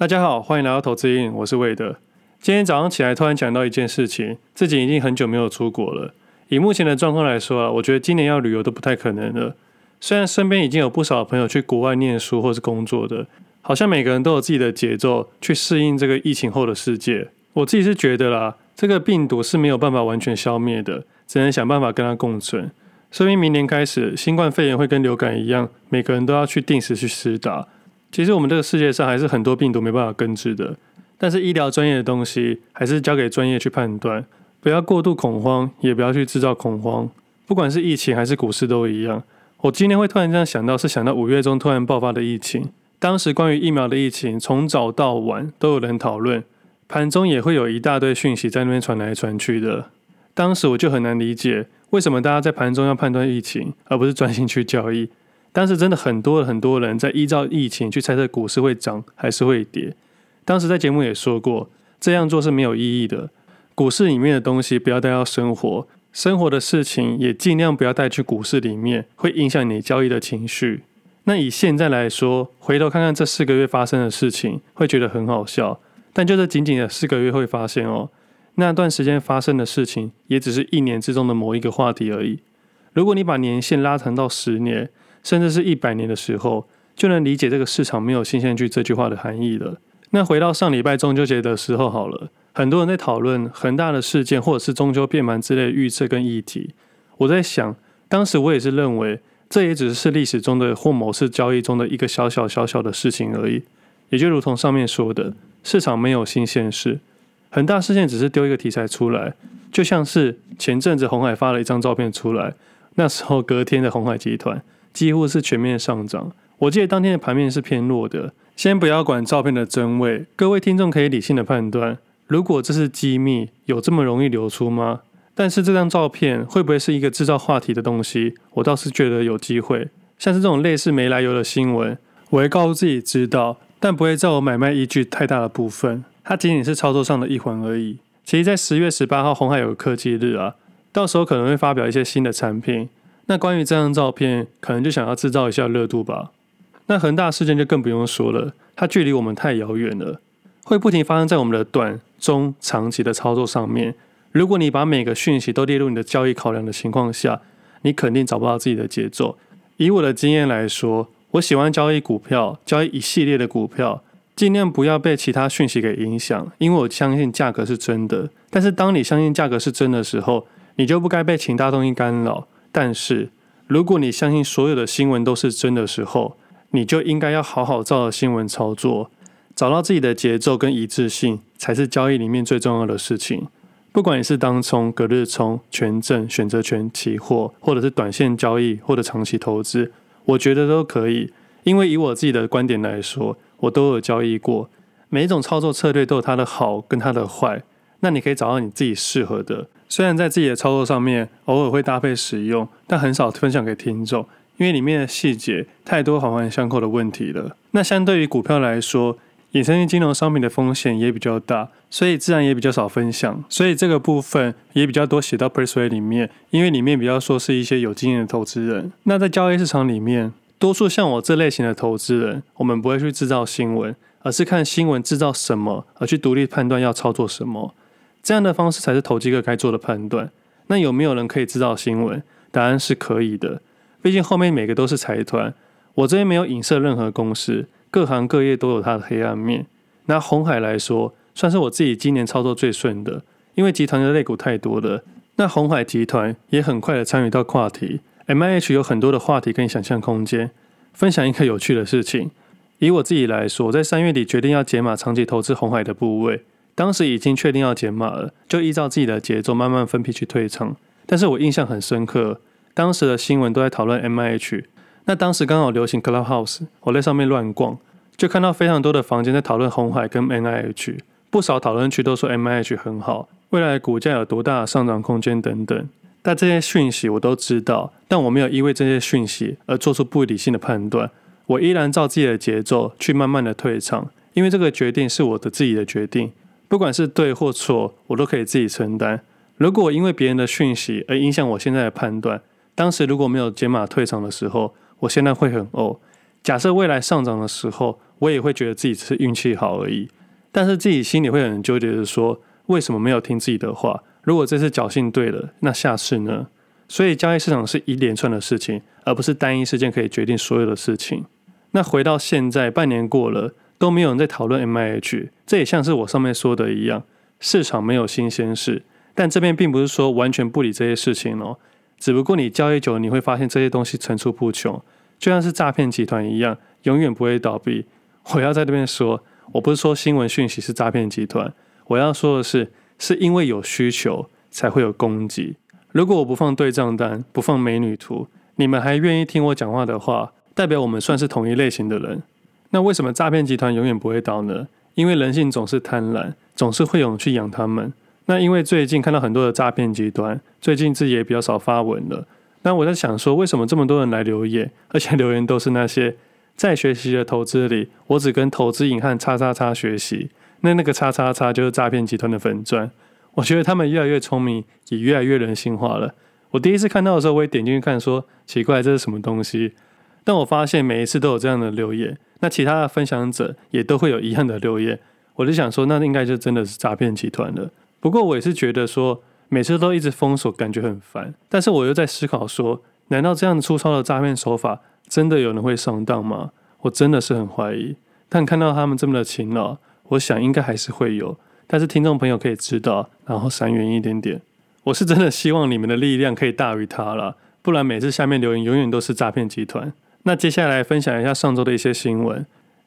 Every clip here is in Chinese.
大家好，欢迎来到投资瘾，我是魏德。今天早上起来突然讲到一件事情，自己已经很久没有出国了。以目前的状况来说啊，我觉得今年要旅游都不太可能了。虽然身边已经有不少朋友去国外念书或是工作的，好像每个人都有自己的节奏去适应这个疫情后的世界。我自己是觉得啦，这个病毒是没有办法完全消灭的，只能想办法跟它共存。说明明年开始，新冠肺炎会跟流感一样，每个人都要去定时去施打。其实我们这个世界上还是很多病毒没办法根治的，但是医疗专业的东西还是交给专业去判断，不要过度恐慌，也不要去制造恐慌。不管是疫情还是股市都一样。我今天会突然这样想到，是想到五月中突然爆发的疫情，当时关于疫苗的疫情从早到晚都有人讨论，盘中也会有一大堆讯息在那边传来传去的。当时我就很难理解，为什么大家在盘中要判断疫情，而不是专心去交易。当时真的很多很多人在依照疫情去猜测股市会涨还是会跌。当时在节目也说过，这样做是没有意义的。股市里面的东西不要带到生活，生活的事情也尽量不要带去股市里面，会影响你交易的情绪。那以现在来说，回头看看这四个月发生的事情，会觉得很好笑。但就这仅仅的四个月，会发现哦，那段时间发生的事情，也只是一年之中的某一个话题而已。如果你把年限拉长到十年，甚至是一百年的时候，就能理解这个市场没有新鲜剧这句话的含义了。那回到上礼拜中秋节的时候好了，很多人在讨论很大的事件或者是中秋变盘之类的预测跟议题。我在想，当时我也是认为，这也只是历史中的或某次交易中的一个小小小小的事情而已。也就如同上面说的，市场没有新鲜事，很大事件只是丢一个题材出来，就像是前阵子红海发了一张照片出来，那时候隔天的鸿海集团。几乎是全面上涨。我记得当天的盘面是偏弱的。先不要管照片的真伪，各位听众可以理性的判断，如果这是机密，有这么容易流出吗？但是这张照片会不会是一个制造话题的东西？我倒是觉得有机会。像是这种类似没来由的新闻，我会告诉自己知道，但不会在我买卖依据太大的部分。它仅仅是操作上的一环而已。其实，在十月十八号，红海有科技日啊，到时候可能会发表一些新的产品。那关于这张照片，可能就想要制造一下热度吧。那恒大事件就更不用说了，它距离我们太遥远了，会不停发生在我们的短、中、长期的操作上面。如果你把每个讯息都列入你的交易考量的情况下，你肯定找不到自己的节奏。以我的经验来说，我喜欢交易股票，交易一系列的股票，尽量不要被其他讯息给影响，因为我相信价格是真的。但是当你相信价格是真的时候，你就不该被其他东西干扰。但是，如果你相信所有的新闻都是真的时候，你就应该要好好照着新闻操作，找到自己的节奏跟一致性，才是交易里面最重要的事情。不管你是当冲、隔日冲、权证、选择权、期货，或者是短线交易或者长期投资，我觉得都可以。因为以我自己的观点来说，我都有交易过，每一种操作策略都有它的好跟它的坏。那你可以找到你自己适合的。虽然在自己的操作上面偶尔会搭配使用，但很少分享给听众，因为里面的细节太多环环相扣的问题了。那相对于股票来说，衍生性金融商品的风险也比较大，所以自然也比较少分享。所以这个部分也比较多写到 Pressway 里面，因为里面比较说是一些有经验的投资人。那在交易市场里面，多数像我这类型的投资人，我们不会去制造新闻，而是看新闻制造什么，而去独立判断要操作什么。这样的方式才是投机客该做的判断。那有没有人可以制造新闻？答案是可以的。毕竟后面每个都是财团，我这边没有影射任何公司，各行各业都有它的黑暗面。拿红海来说，算是我自己今年操作最顺的，因为集团的类股太多了。那红海集团也很快的参与到话题，MIH 有很多的话题跟想象空间。分享一个有趣的事情，以我自己来说，在三月底决定要解码长期投资红海的部位。当时已经确定要减码了，就依照自己的节奏慢慢分批去退场。但是我印象很深刻，当时的新闻都在讨论 MIH。那当时刚好流行 Clubhouse，我在上面乱逛，就看到非常多的房间在讨论红海跟 MIH，不少讨论区都说 MIH 很好，未来股价有多大的上涨空间等等。但这些讯息我都知道，但我没有因为这些讯息而做出不理性的判断，我依然照自己的节奏去慢慢的退场，因为这个决定是我的自己的决定。不管是对或错，我都可以自己承担。如果因为别人的讯息而影响我现在的判断，当时如果没有减码退场的时候，我现在会很呕。假设未来上涨的时候，我也会觉得自己只是运气好而已。但是自己心里会很纠结的说，为什么没有听自己的话？如果这次侥幸对了，那下次呢？所以交易市场是一连串的事情，而不是单一事件可以决定所有的事情。那回到现在，半年过了，都没有人在讨论 MIH，这也像是我上面说的一样，市场没有新鲜事。但这边并不是说完全不理这些事情哦，只不过你交易久了，你会发现这些东西层出不穷，就像是诈骗集团一样，永远不会倒闭。我要在这边说，我不是说新闻讯息是诈骗集团，我要说的是，是因为有需求才会有供给。如果我不放对账单，不放美女图，你们还愿意听我讲话的话，代表我们算是同一类型的人。那为什么诈骗集团永远不会倒呢？因为人性总是贪婪，总是会有人去养他们。那因为最近看到很多的诈骗集团，最近自己也比较少发文了。那我在想说，为什么这么多人来留言，而且留言都是那些在学习的投资里，我只跟投资瘾和叉叉叉学习。那那个叉叉叉就是诈骗集团的粉钻。我觉得他们越来越聪明，也越来越人性化了。我第一次看到的时候，我也点进去看，说奇怪，这是什么东西？但我发现每一次都有这样的留言，那其他的分享者也都会有一样的留言。我就想说，那应该就真的是诈骗集团了。不过我也是觉得说，每次都一直封锁，感觉很烦。但是我又在思考说，难道这样粗糙的诈骗手法，真的有人会上当吗？我真的是很怀疑。但看到他们这么的勤劳，我想应该还是会有。但是听众朋友可以知道，然后闪远一点点。我是真的希望你们的力量可以大于他了，不然每次下面留言永远都是诈骗集团。那接下来分享一下上周的一些新闻。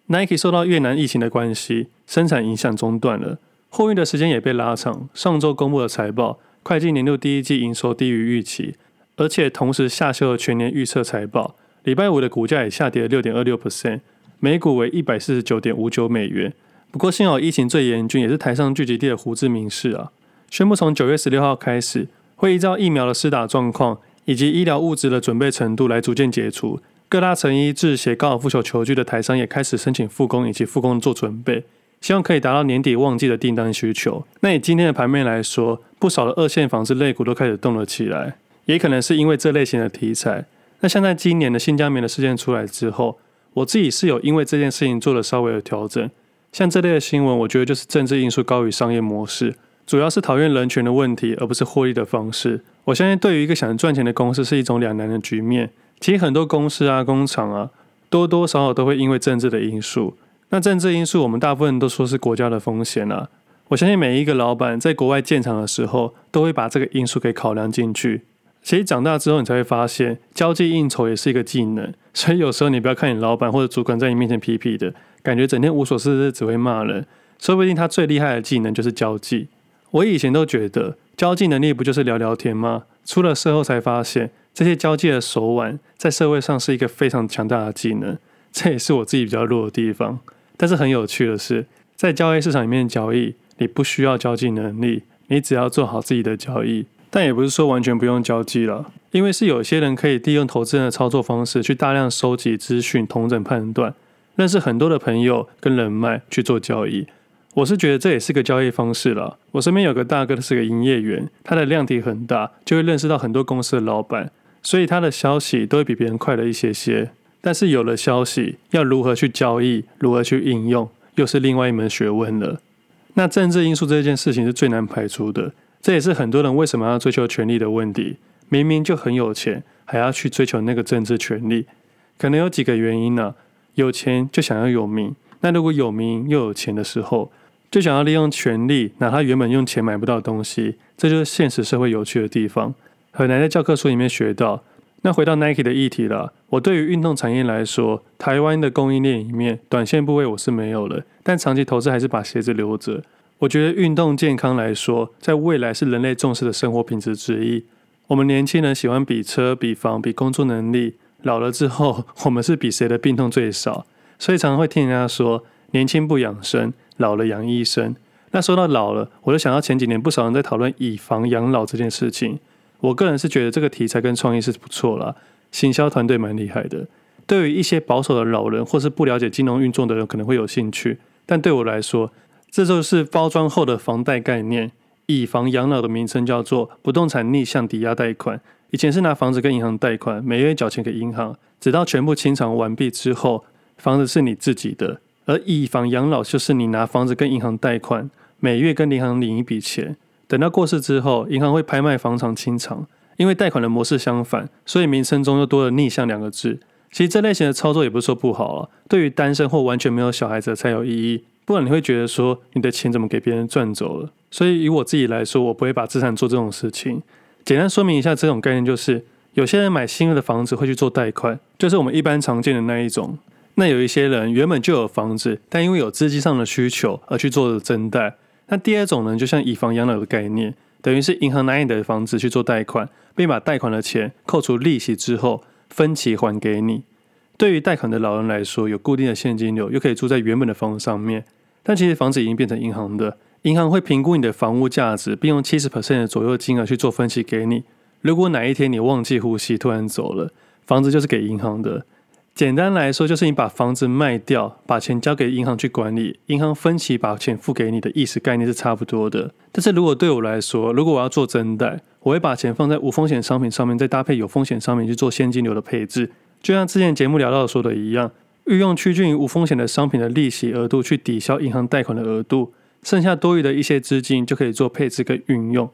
Nike 受到越南疫情的关系，生产影响中断了，货运的时间也被拉长。上周公布的财报，会计年度第一季营收低于预期，而且同时下修了全年预测财报。礼拜五的股价也下跌了六点二六 percent，每股为一百四十九点五九美元。不过，幸好疫情最严峻也是台上聚集地的胡志明市啊，宣布从九月十六号开始，会依照疫苗的施打状况以及医疗物资的准备程度来逐渐解除。各大成衣、制鞋、高尔夫球球具的台商也开始申请复工以及复工做准备，希望可以达到年底旺季的订单需求。那以今天的盘面来说，不少的二线纺织类股都开始动了起来，也可能是因为这类型的题材。那像在今年的新疆棉的事件出来之后，我自己是有因为这件事情做了稍微的调整。像这类的新闻，我觉得就是政治因素高于商业模式，主要是讨厌人权的问题，而不是获利的方式。我相信，对于一个想赚钱的公司，是一种两难的局面。其实很多公司啊、工厂啊，多多少少都会因为政治的因素。那政治因素，我们大部分都说是国家的风险啊。我相信每一个老板在国外建厂的时候，都会把这个因素给考量进去。其实长大之后，你才会发现，交际应酬也是一个技能。所以有时候你不要看你老板或者主管在你面前皮皮的。感觉整天无所事事，只会骂人，说不定他最厉害的技能就是交际。我以前都觉得交际能力不就是聊聊天吗？出了社后才发现，这些交际的手腕在社会上是一个非常强大的技能，这也是我自己比较弱的地方。但是很有趣的是，在交易市场里面交易，你不需要交际能力，你只要做好自己的交易。但也不是说完全不用交际了，因为是有些人可以利用投资人的操作方式去大量收集资讯、同整判断。认识很多的朋友跟人脉去做交易，我是觉得这也是个交易方式了。我身边有个大哥，他是个营业员，他的量体很大，就会认识到很多公司的老板，所以他的消息都会比别人快了一些些。但是有了消息，要如何去交易，如何去应用，又是另外一门学问了。那政治因素这件事情是最难排除的，这也是很多人为什么要追求权力的问题。明明就很有钱，还要去追求那个政治权力，可能有几个原因呢、有钱就想要有名，那如果有名又有钱的时候，就想要利用权力拿他原本用钱买不到东西，这就是现实社会有趣的地方，很难在教科书里面学到。那回到 Nike 的议题了，我对于运动产业来说，台湾的供应链里面，短线部位我是没有了，但长期投资还是把鞋子留着。我觉得运动健康来说，在未来是人类重视的生活品质之一。我们年轻人喜欢比车、比房、比工作能力。老了之后，我们是比谁的病痛最少，所以常常会听人家说“年轻不养生，老了养医生”。那说到老了，我就想到前几年不少人在讨论以房养老这件事情。我个人是觉得这个题材跟创意是不错啦，行销团队蛮厉害的。对于一些保守的老人或是不了解金融运作的人可能会有兴趣，但对我来说，这就是包装后的房贷概念。以房养老的名称叫做不动产逆向抵押贷款。以前是拿房子跟银行贷款，每月缴钱给银行，直到全部清偿完毕之后，房子是你自己的。而以房养老就是你拿房子跟银行贷款，每月跟银行领一笔钱，等到过世之后，银行会拍卖房产清偿。因为贷款的模式相反，所以名称中又多了逆向两个字。其实这类型的操作也不是说不好啊，对于单身或完全没有小孩子才有意义。不然你会觉得说你的钱怎么给别人赚走了？所以以我自己来说，我不会把资产做这种事情。简单说明一下这种概念，就是有些人买新的房子会去做贷款，就是我们一般常见的那一种。那有一些人原本就有房子，但因为有资金上的需求而去做的增贷。那第二种呢，就像以房养老的概念，等于是银行拿你的房子去做贷款，并把贷款的钱扣除利息之后分期还给你。对于贷款的老人来说，有固定的现金流，又可以住在原本的房子上面。但其实房子已经变成银行的。银行会评估你的房屋价值，并用七十 percent 的左右金额去做分期给你。如果哪一天你忘记呼吸，突然走了，房子就是给银行的。简单来说，就是你把房子卖掉，把钱交给银行去管理，银行分期把钱付给你的意思概念是差不多的。但是如果对我来说，如果我要做增贷，我会把钱放在无风险商品上面，再搭配有风险商品去做现金流的配置。就像之前节目聊到说的一样，运用趋近于无风险的商品的利息额度去抵消银行贷款的额度。剩下多余的一些资金就可以做配置跟运用。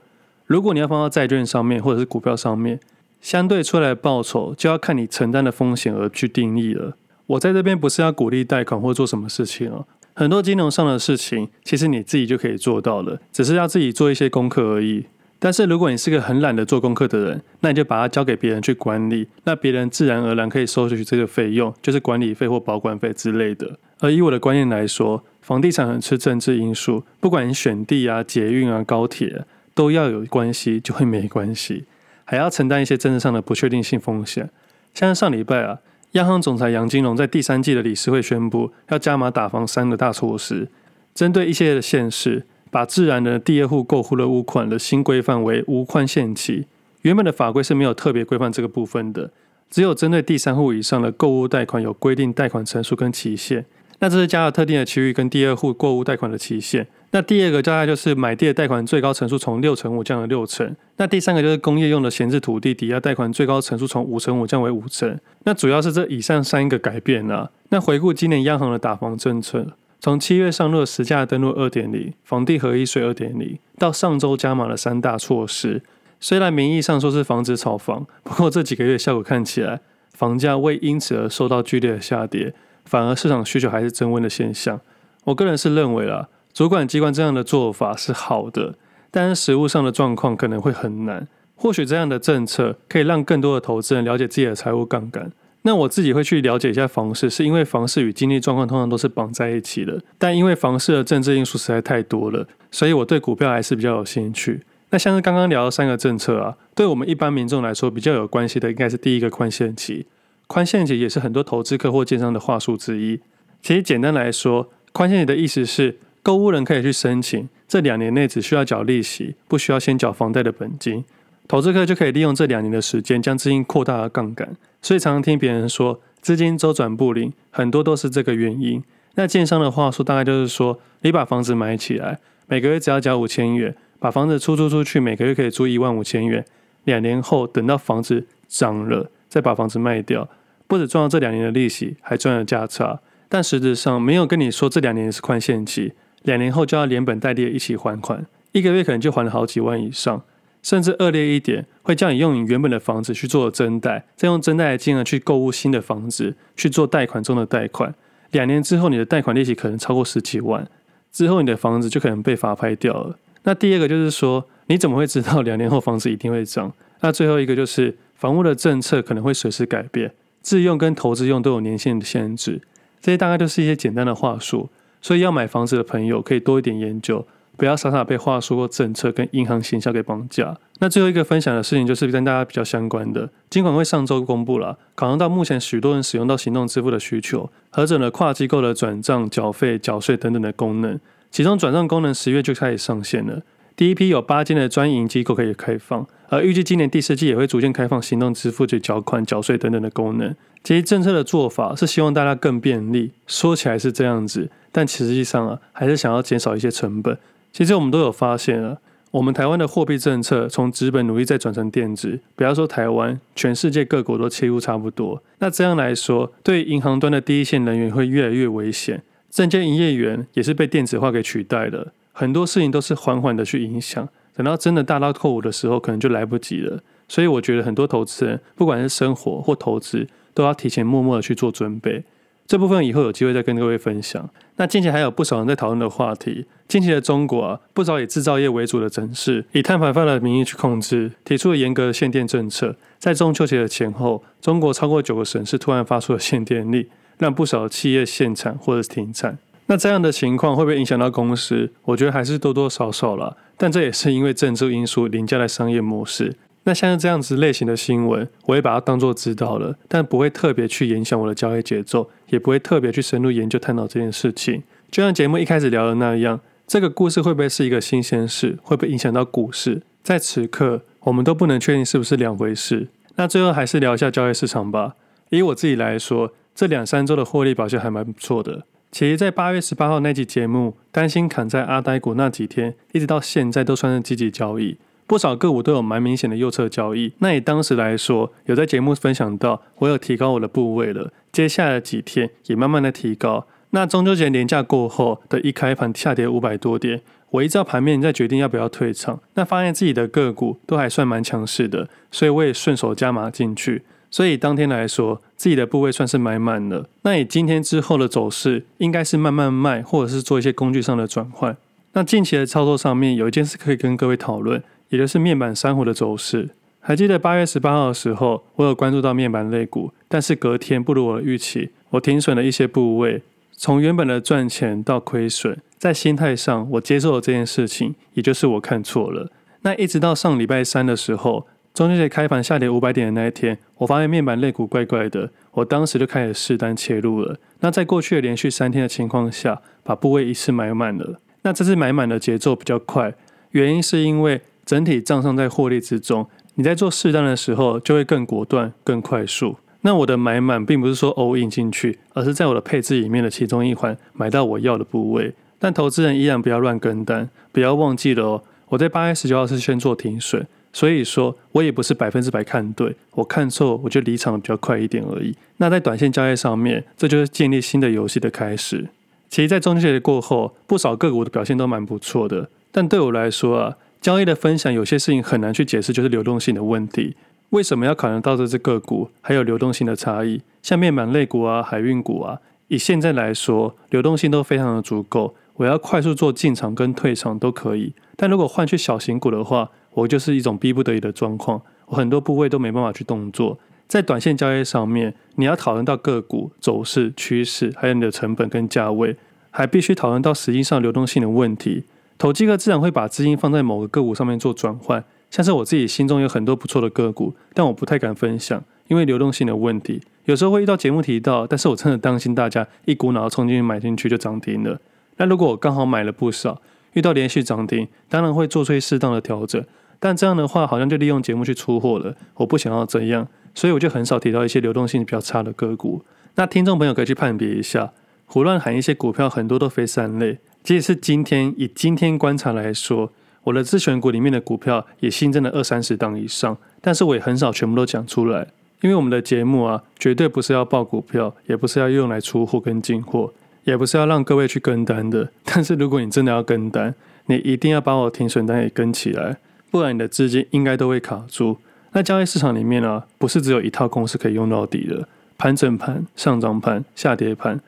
如果你要放到债券上面或者是股票上面，相对出来的报酬就要看你承担的风险而去定义了。我在这边不是要鼓励贷款或做什么事情哦，很多金融上的事情其实你自己就可以做到了，只是要自己做一些功课而已。但是如果你是个很懒得做功课的人，那你就把它交给别人去管理，那别人自然而然可以收取这个费用，就是管理费或保管费之类的。而以我的观念来说，房地产很吃政治因素，不管你选地啊、捷运啊、高铁，都要有关系，就会没关系，还要承担一些政治上的不确定性风险。像上礼拜啊，央行总裁杨金龙在第三季的理事会宣布，要加码打房三个大措施，针对一些的县市，把自然的第二户购户的屋款的新规范为无宽限期，原本的法规是没有特别规范这个部分的，只有针对第三户以上的购屋贷款有规定贷款成数跟期限。那这是加了特定的区域跟第二户购屋贷款的期限。那第二个大概就是买地的贷款最高成数从六成五降了六成。那第三个就是工业用的闲置土地抵押贷款最高成数从五成五降为五成。那主要是这以上三个改变啊。那回顾今年央行的打房政策，从七月上路实价登录二点零、房地合一税二点零，到上周加码了三大措施。虽然名义上说是防止炒房，不过这几个月效果看起来，房价未因此而受到剧烈的下跌。反而市场需求还是增温的现象，我个人是认为啦，主管机关这样的做法是好的，但是实务上的状况可能会很难。或许这样的政策可以让更多的投资人了解自己的财务杠杆。那我自己会去了解一下房市，是因为房市与经济状况通常都是绑在一起的。但因为房市的政治因素实在太多了，所以我对股票还是比较有兴趣。那像是刚刚聊的三个政策啊，对我们一般民众来说比较有关系的，应该是第一个宽限期。宽限期也是很多投资客或建商的话术之一。其实简单来说，宽限期的意思是，购屋人可以去申请，这两年内只需要缴利息，不需要先缴房贷的本金。投资客就可以利用这两年的时间，将资金扩大了杠杆。所以常常听别人说，资金周转不灵，很多都是这个原因。那建商的话说大概就是说，你把房子买起来，每个月只要缴五千元，把房子出租出去，每个月可以租一万五千元。两年后，等到房子涨了，再把房子卖掉。不止赚了这两年的利息，还赚了价差，但实质上没有跟你说这两年是宽限期，两年后就要连本带利一起还款，一个月可能就还了好几万以上，甚至恶劣一点，会叫你用你原本的房子去做增贷，再用增贷的金额去购物新的房子，去做贷款中的贷款，两年之后你的贷款利息可能超过十几万，之后你的房子就可能被法拍掉了。那第二个就是说，你怎么会知道两年后房子一定会涨？那最后一个就是房屋的政策可能会随时改变。自用跟投资用都有年限的限制，这些大概都是一些简单的话术，所以要买房子的朋友可以多一点研究，不要傻傻被话术或政策跟银行行销给绑架。那最后一个分享的事情就是跟大家比较相关的，金管会上周公布了，考量到目前许多人使用到行动支付的需求，核准了跨机构的转账、缴费、缴税等等的功能，其中转账功能十月就开始上线了。第一批有八间的专营机构可以开放，而预计今年第四季也会逐渐开放行动支付、及缴款、缴税等等的功能。其实政策的做法是希望大家更便利，说起来是这样子，但实际上啊，还是想要减少一些成本。其实我们都有发现啊，我们台湾的货币政策从纸本努力再转成电子，不要说台湾，全世界各国都切入差不多。那这样来说，对银行端的第一线人员会越来越危险。证券营业员也是被电子化给取代了，很多事情都是缓缓的去影响，等到真的大刀阔斧的时候，可能就来不及了。所以我觉得很多投资人，不管是生活或投资，都要提前默默的去做准备。这部分以后有机会再跟各位分享。那近期还有不少人在讨论的话题，近期的中国啊，不少以制造业为主的城市，以碳排放的名义去控制，提出了严格的限电政策。在中秋节的前后，中国超过九个省市突然发出了限电令。让不少企业限产或者是停产，那这样的情况会不会影响到公司？我觉得还是多多少少了。但这也是因为政治因素凌驾的商业模式。那像这样子类型的新闻，我会把它当做知道了，但不会特别去影响我的交易节奏，也不会特别去深入研究探讨这件事情。就像节目一开始聊的那样，这个故事会不会是一个新鲜事？会不会影响到股市？在此刻，我们都不能确定是不是两回事。那最后还是聊一下交易市场吧。以我自己来说。这两三周的获利表现还蛮不错的。其实，在八月十八号那集节目，担心砍在阿呆股那几天，一直到现在都算是积极交易，不少个股都有蛮明显的右侧交易。那以当时来说，有在节目分享到，我有提高我的部位了。接下来的几天也慢慢的提高。那中秋节连假过后的一开盘下跌五百多点，我依照盘面再决定要不要退场。那发现自己的个股都还算蛮强势的，所以我也顺手加码进去。所以当天来说，自己的部位算是买满了。那以今天之后的走势，应该是慢慢卖，或者是做一些工具上的转换。那近期的操作上面，有一件事可以跟各位讨论，也就是面板珊瑚的走势。还记得八月十八号的时候，我有关注到面板类股，但是隔天不如我的预期，我停损了一些部位，从原本的赚钱到亏损，在心态上我接受了这件事情，也就是我看错了。那一直到上礼拜三的时候。中秋节开盘下跌五百点的那一天，我发现面板类股怪怪的，我当时就开始试单切入了。那在过去的连续三天的情况下，把部位一次买满了。那这次买满的节奏比较快，原因是因为整体账上在获利之中，你在做适当的时候就会更果断、更快速。那我的买满并不是说 all in 进去，而是在我的配置里面的其中一环买到我要的部位。但投资人依然不要乱跟单，不要忘记了哦，我在八月十九号是先做停损。所以说，我也不是百分之百看对，我看错，我就离场比较快一点而已。那在短线交易上面，这就是建立新的游戏的开始。其实，在中秋节过后，不少个股的表现都蛮不错的。但对我来说啊，交易的分享有些事情很难去解释，就是流动性的问题。为什么要考量到这只个股还有流动性的差异？像面板类股啊、海运股啊，以现在来说，流动性都非常的足够，我要快速做进场跟退场都可以。但如果换去小型股的话，我就是一种逼不得已的状况，我很多部位都没办法去动作。在短线交易上面，你要讨论到个股走势、趋势，还有你的成本跟价位，还必须讨论到实际上流动性的问题。投机客自然会把资金放在某个个股上面做转换，像是我自己心中有很多不错的个股，但我不太敢分享，因为流动性的问题。有时候会遇到节目提到，但是我真的担心大家一股脑冲进去买进去就涨停了。那如果我刚好买了不少，遇到连续涨停，当然会做出适当的调整。但这样的话，好像就利用节目去出货了。我不想要这样，所以我就很少提到一些流动性比较差的个股。那听众朋友可以去判别一下，胡乱喊一些股票，很多都非三类。即使是今天以今天观察来说，我的自选股里面的股票也新增了二三十档以上，但是我也很少全部都讲出来，因为我们的节目啊，绝对不是要报股票，也不是要用来出货跟进货，也不是要让各位去跟单的。但是如果你真的要跟单，你一定要把我停损单也跟起来。不然你的资金应该都会卡住。那交易市场里面呢、啊，不是只有一套公式可以用到底的。盘整盘、上涨盘、下跌盘，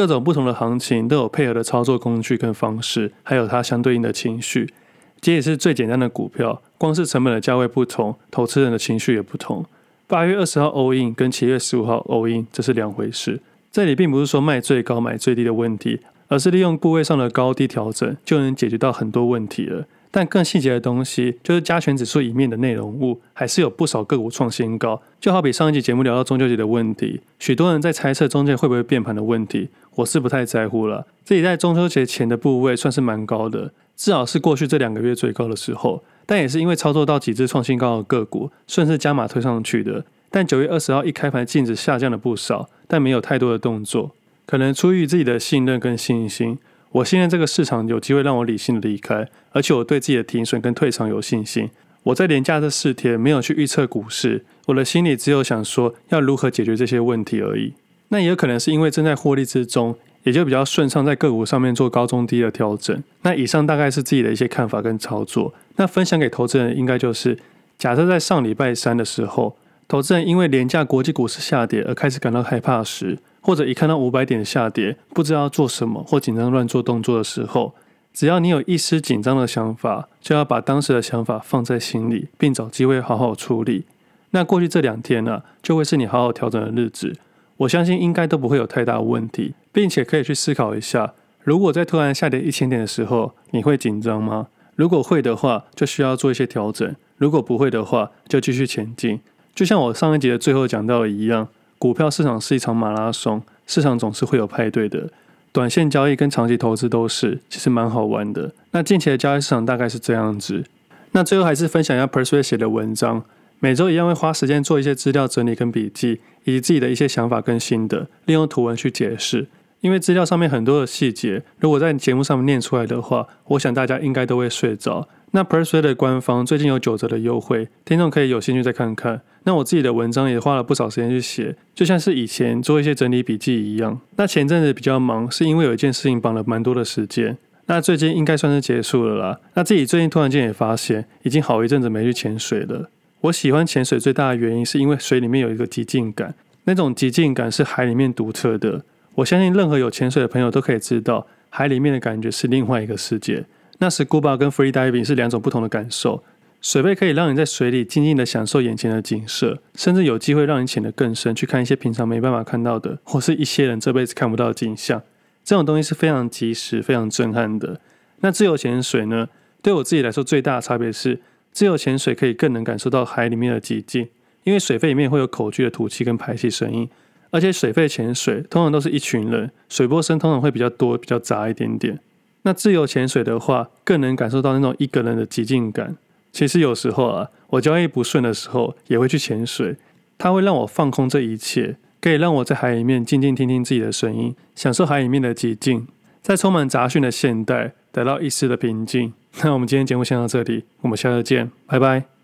各种不同的行情都有配合的操作工具跟方式，还有它相对应的情绪。这也是最简单的股票，光是成本的价位不同，投资人的情绪也不同。八月二十号 all in 跟七月十五号 all in 这是两回事。这里并不是说卖最高买最低的问题，而是利用部位上的高低调整，就能解决到很多问题了。但更细节的东西，就是加权指数里面的内容物，还是有不少个股创新高。就好比上一集节目聊到中秋节的问题，许多人在猜测中介会不会变盘的问题，我是不太在乎了。自己在中秋节前的部位算是蛮高的，至少是过去这两个月最高的时候。但也是因为操作到几只创新高的个股，顺势加码推上去的。但九月二十号一开盘，净值下降了不少，但没有太多的动作，可能出于自己的信任跟信心。我信任这个市场有机会让我理性的离开，而且我对自己的停损跟退场有信心。我在连假这四天没有去预测股市，我的心里只有想说要如何解决这些问题而已。那也有可能是因为正在获利之中，也就比较顺畅在个股上面做高中低的调整。那以上大概是自己的一些看法跟操作。那分享给投资人应该就是，假设在上礼拜三的时候，投资人因为廉价国际股市下跌而开始感到害怕时，或者一看到五百点下跌，不知道做什么或紧张乱做动作的时候，只要你有一丝紧张的想法，就要把当时的想法放在心里，并找机会好好处理。那过去这两天呢、就会是你好好调整的日子。我相信应该都不会有太大问题，并且可以去思考一下，如果在突然下跌一千点的时候，你会紧张吗？如果会的话，就需要做一些调整；如果不会的话，就继续前进。就像我上一集的最后讲到的一样。股票市场是一场马拉松，市场总是会有派对的。短线交易跟长期投资都是，其实蛮好玩的。那近期的交易市场大概是这样子。那最后还是分享一下 Persuade 写的文章，每周一样会花时间做一些资料整理跟笔记，以及自己的一些想法跟心得，利用图文去解释。因为资料上面很多的细节，如果在节目上面念出来的话，我想大家应该都会睡着。那 Persuade 的官方最近有九折的优惠，听众可以有兴趣再看看。那我自己的文章也花了不少时间去写，就像是以前做一些整理笔记一样。那前阵子比较忙，是因为有一件事情绑了蛮多的时间。那最近应该算是结束了啦。那自己最近突然间也发现，已经好一阵子没去潜水了。我喜欢潜水最大的原因，是因为水里面有一个极静感，那种极静感是海里面独特的。我相信任何有潜水的朋友都可以知道，海里面的感觉是另外一个世界。那 Scuba 跟 Free Diving 是两种不同的感受。水肺可以让你在水里静静的享受眼前的景色，甚至有机会让你潜得更深，去看一些平常没办法看到的，或是一些人这辈子看不到的景象。这种东西是非常及时、非常震撼的。那自由潜水呢？对我自己来说，最大的差别是，自由潜水可以更能感受到海里面的寂静，因为水肺里面会有口具的吐气跟排气声音，而且水肺潜水通常都是一群人，水波声通常会比较多、比较杂一点点。那自由潜水的话，更能感受到那种一个人的寂静感。其实有时候啊，我交易不顺的时候，也会去潜水。它会让我放空这一切，可以让我在海里面静静听听自己的声音，享受海里面的寂静，在充满杂讯的现代，得到一丝的平静。那我们今天节目先到这里，我们下次见，拜拜。